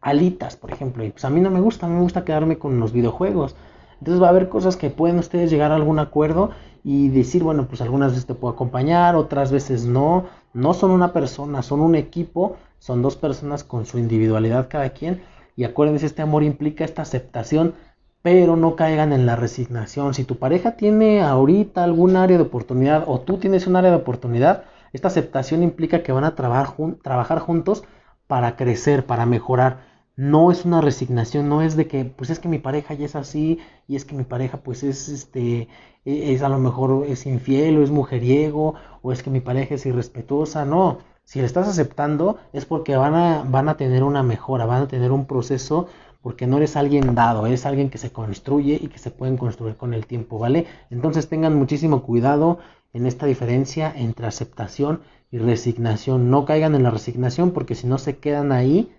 alitas, por ejemplo, y pues a mí no me gusta, me gusta quedarme con los videojuegos. Entonces va a haber cosas que pueden ustedes llegar a algún acuerdo y decir, bueno, pues algunas veces te puedo acompañar, otras veces no, no son una persona, son un equipo son dos personas con su individualidad cada quien. Y acuérdense, este amor implica esta aceptación, pero no caigan en la resignación. Si tu pareja tiene ahorita algún área de oportunidad o tú tienes un área de oportunidad, esta aceptación implica que van a trabajar, trabajar juntos para crecer, para mejorar. No es una resignación, no es de que, pues es que mi pareja ya es así y es que mi pareja pues es este, e, es a lo mejor es infiel o es mujeriego o es que mi pareja es irrespetuosa, no si le estás aceptando es porque van a, van a tener una mejora, van a tener un proceso porque no eres alguien dado, eres alguien que se construye y que se pueden construir con el tiempo, ¿vale? Entonces tengan muchísimo cuidado en esta diferencia entre aceptación y resignación. No caigan en la resignación porque si no se quedan ahí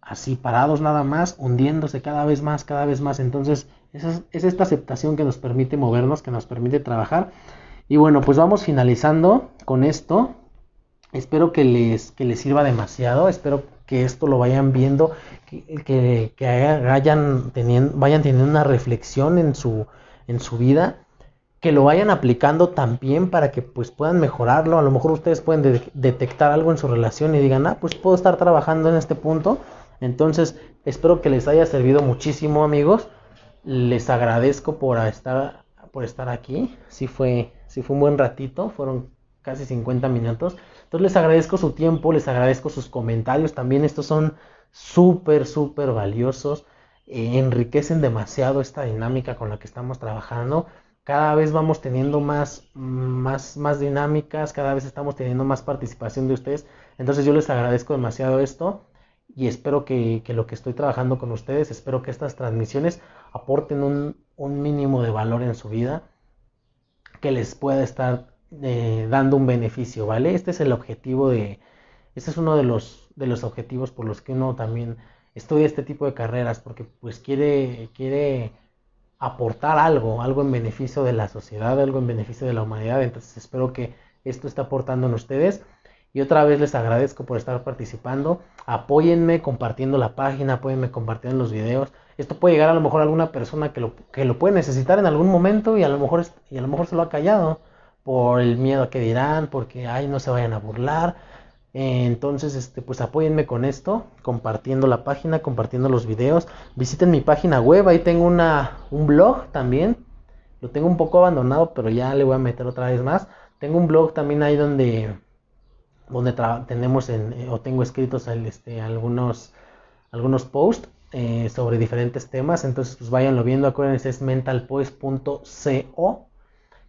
así parados nada más, hundiéndose cada vez más, cada vez más. Entonces es, es esta aceptación que nos permite movernos, que nos permite trabajar. Y bueno, pues vamos finalizando con esto. Espero que les, que les sirva demasiado, espero que esto lo vayan viendo, que, que, teniendo, vayan teniendo una reflexión en su, en su vida, que lo vayan aplicando también para que pues puedan mejorarlo. A lo mejor ustedes pueden detectar algo en su relación y digan, ah, pues puedo estar trabajando en este punto. Entonces, espero que les haya servido muchísimo, amigos. Les agradezco por estar, por estar aquí. Sí fue, sí fue un buen ratito, fueron casi 50 minutos. Entonces les agradezco su tiempo, les agradezco sus comentarios también. Estos son súper, súper valiosos. Eh, enriquecen demasiado esta dinámica con la que estamos trabajando. Cada vez vamos teniendo más, más, más dinámicas, cada vez estamos teniendo más participación de ustedes. Entonces yo les agradezco demasiado esto y espero que, lo que estoy trabajando con ustedes, espero que estas transmisiones aporten un, un mínimo de valor en su vida, que les pueda estar eh, dando un beneficio, ¿vale? Este es el objetivo de, este es uno de los, de los objetivos por los que uno también estudia este tipo de carreras, porque pues quiere, quiere aportar algo, algo en beneficio de la sociedad, algo en beneficio de la humanidad, entonces espero que esto esté aportando en ustedes. Y otra vez les agradezco por estar participando. Apóyenme compartiendo la página, apóyenme compartiendo los videos. Esto puede llegar a lo mejor a alguna persona que lo, que lo puede necesitar en algún momento y a lo mejor, y a lo mejor se lo ha callado por el miedo a que dirán, porque ay, no se vayan a burlar. entonces, este, pues apóyenme con esto, compartiendo la página, compartiendo los videos. Visiten mi página web, ahí tengo una, un blog también. Lo tengo un poco abandonado, pero ya le voy a meter otra vez más. Tengo un blog también ahí donde, donde tenemos en, eh, o tengo escritos este, algunos, algunos posts eh, sobre diferentes temas. Entonces, pues váyanlo viendo. Acuérdense, es mentalpoise.co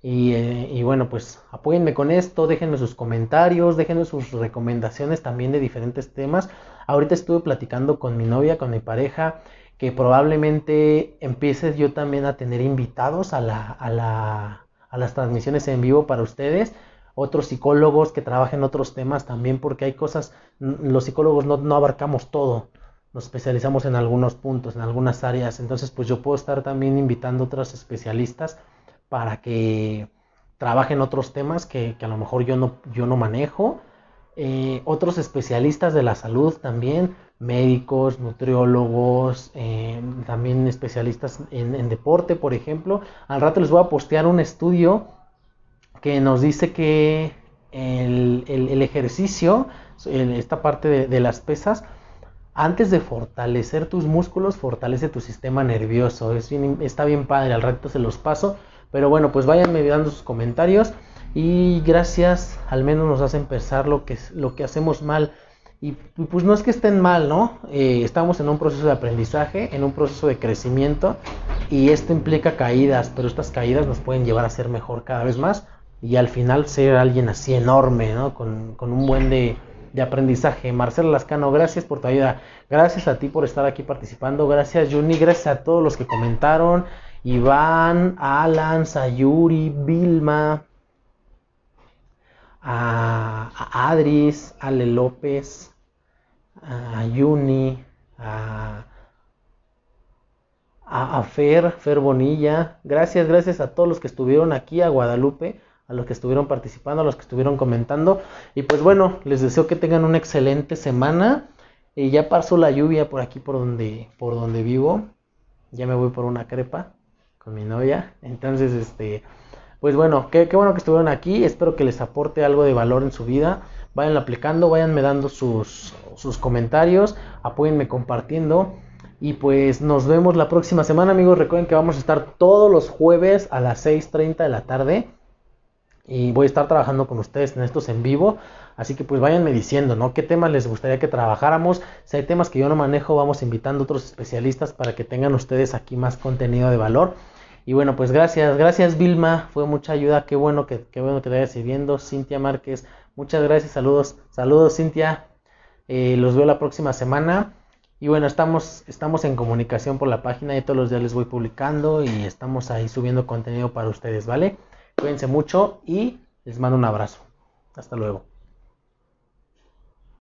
eh, y, bueno, pues apóyenme con esto, déjenme sus comentarios, déjenme sus recomendaciones también de diferentes temas. Ahorita estuve platicando con mi novia, con mi pareja, que probablemente empiece yo también a tener invitados a, la, a, la, a las transmisiones en vivo para ustedes. Otros psicólogos que trabajen otros temas también, porque hay cosas, los psicólogos no, no abarcamos todo nos especializamos en algunos puntos, en algunas áreas. Entonces, pues yo puedo estar también invitando a otros especialistas para que trabajen otros temas que, a lo mejor yo no, yo no manejo. Eh, otros especialistas de la salud también, médicos, nutriólogos, eh, también especialistas en, deporte, por ejemplo. Al rato les voy a postear un estudio que nos dice que el, ejercicio, esta parte de, las pesas, antes de fortalecer tus músculos, fortalece tu sistema nervioso. Es está bien padre, al rato se los paso. Pero bueno, pues váyanme dando sus comentarios y gracias, al menos nos hacen pensar lo que, lo que hacemos mal Y, pues no es que estén mal, ¿no? Eh, estamos en un proceso de aprendizaje, en un proceso de crecimiento y esto implica caídas, pero estas caídas nos pueden llevar a ser mejor cada vez más y al final ser alguien así enorme, ¿no? Con, un buen de, de, aprendizaje. Marcelo Lascano, gracias por tu ayuda. Gracias a ti por estar aquí participando. Gracias, Juni. Gracias a todos los que comentaron. Iván, Alan, Sayuri, Vilma, a, Adris, Ale López, a Yuni, a, a, Fer, Fer Bonilla. Gracias, gracias a todos los que estuvieron aquí, a Guadalupe, a los que estuvieron participando, a los que estuvieron comentando. Y pues bueno, les deseo que tengan una excelente semana. Y ya pasó la lluvia por aquí por donde, por donde vivo. Ya me voy por una crepa con mi novia. Entonces, este, pues bueno, qué, bueno que estuvieron aquí. Espero que les aporte algo de valor en su vida. Vayan aplicando, váyanme dando sus, sus comentarios, apóyenme compartiendo. Y pues nos vemos la próxima semana, amigos. Recuerden que vamos a estar todos los jueves a las 6:30 de la tarde. Y voy a estar trabajando con ustedes en estos en vivo. Así que pues váyanme diciendo, ¿no? ¿Qué temas les gustaría que trabajáramos? Si hay temas que yo no manejo, vamos invitando a otros especialistas para que tengan ustedes aquí más contenido de valor. Y bueno, pues gracias, gracias Vilma, fue mucha ayuda, qué bueno que, qué bueno que te vayas sirviendo. Cintia Márquez, muchas gracias, saludos, saludos Cintia, eh, los veo la próxima semana. Y bueno, estamos, estamos en comunicación por la página y todos los días les voy publicando y estamos ahí subiendo contenido para ustedes, ¿vale? Cuídense mucho y les mando un abrazo. Hasta luego.